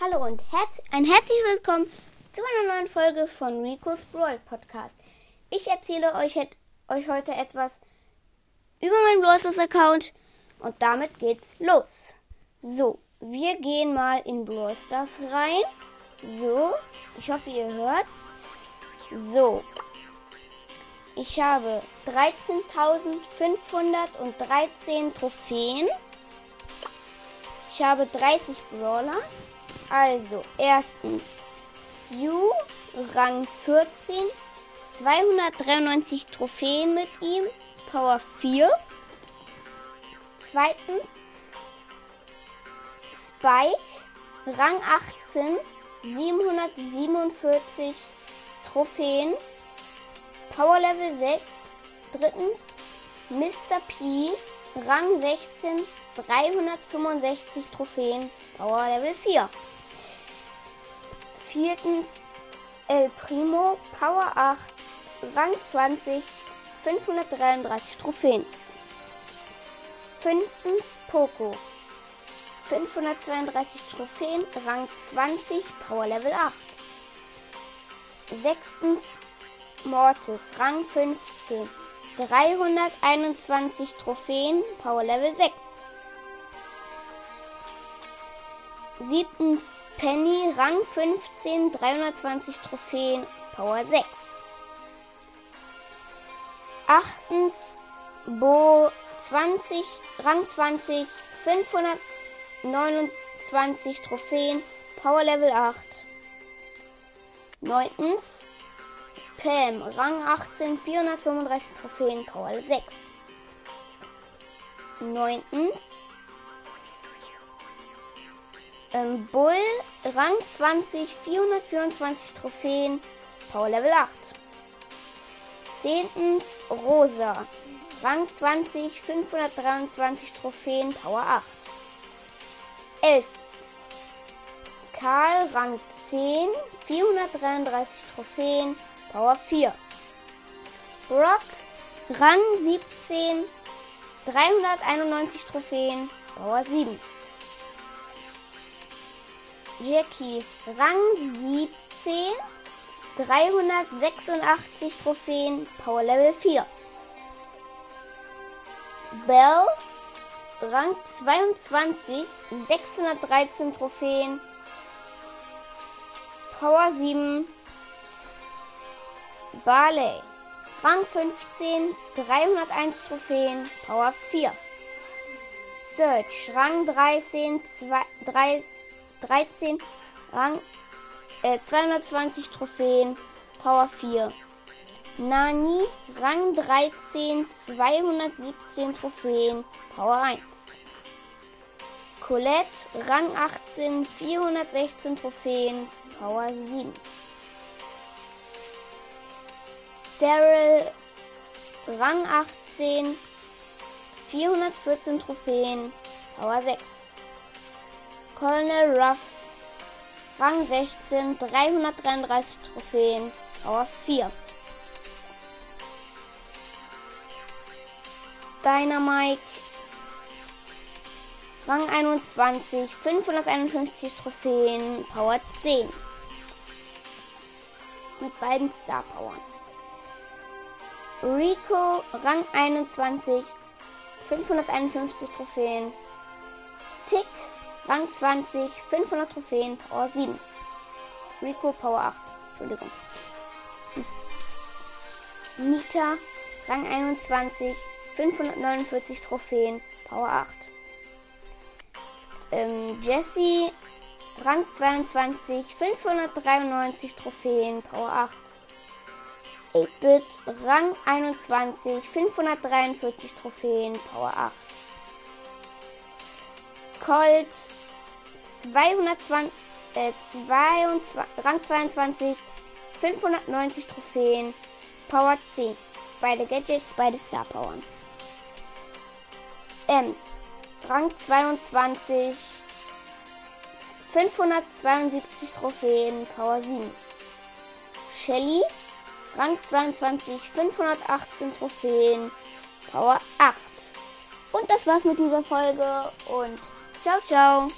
Hallo und herz ein herzlich willkommen zu einer neuen Folge von Rico's Brawl Podcast. Ich erzähle euch, euch heute etwas über meinen Brawl Account und damit geht's los. So, wir gehen mal in Brawl rein. So, ich hoffe, ihr hört's. So, ich habe 13.513 Trophäen. Ich habe 30 Brawler. Also, erstens Stu, Rang 14, 293 Trophäen mit ihm, Power 4. Zweitens Spike, Rang 18, 747 Trophäen, Power Level 6. Drittens Mr. P, Rang 16, 365 Trophäen, Power Level 4. Viertens El Primo, Power 8, Rang 20, 533 Trophäen. Fünftens Poco, 532 Trophäen, Rang 20, Power Level 8. Sechstens Mortis, Rang 15, 321 Trophäen, Power Level 6. Siebtens Penny, Rang 15, 320 Trophäen, Power 6. Achtens Bo 20, Rang 20, 529 Trophäen, Power Level 8. Neuntens Pam, Rang 18, 435 Trophäen, Power Level 6. Neuntens ähm, Bull, Rang 20, 424 Trophäen, Power Level 8. Zehntens Rosa, Rang 20, 523 Trophäen, Power 8. Elftens Karl, Rang 10, 433 Trophäen, Power 4. Brock, Rang 17, 391 Trophäen, Power 7. Jackie, Rang 17, 386 Trophäen, Power Level 4. Bell, Rang 22, 613 Trophäen, Power 7. Barley, Rang 15, 301 Trophäen, Power 4. Search, Rang 13, 2, 3, 13, Rang äh, 220 Trophäen, Power 4. Nani, Rang 13, 217 Trophäen, Power 1. Colette, Rang 18, 416 Trophäen, Power 7. Daryl, Rang 18, 414 Trophäen, Power 6. Colonel Ruffs, Rang 16, 333 Trophäen, Power 4. Dynamite, Rang 21, 551 Trophäen, Power 10. Mit beiden Star Powern. Rico, Rang 21, 551 Trophäen. Tick, Rang 20, 500 Trophäen, Power 7. Rico, Power 8. Entschuldigung. Nita, Rang 21, 549 Trophäen, Power 8. Ähm, Jesse, Rang 22, 593 Trophäen, Power 8. 8-Bit, Rang 21, 543 Trophäen, Power 8. Colt, 220, äh, 22, Rang 22, 590 Trophäen, Power 10. Beide Gadgets, beide Star Powern. Ems, Rang 22, 572 Trophäen, Power 7. Shelly, Rang 22, 518 Trophäen, Power 8. Und das war's mit dieser Folge und ciao, ciao.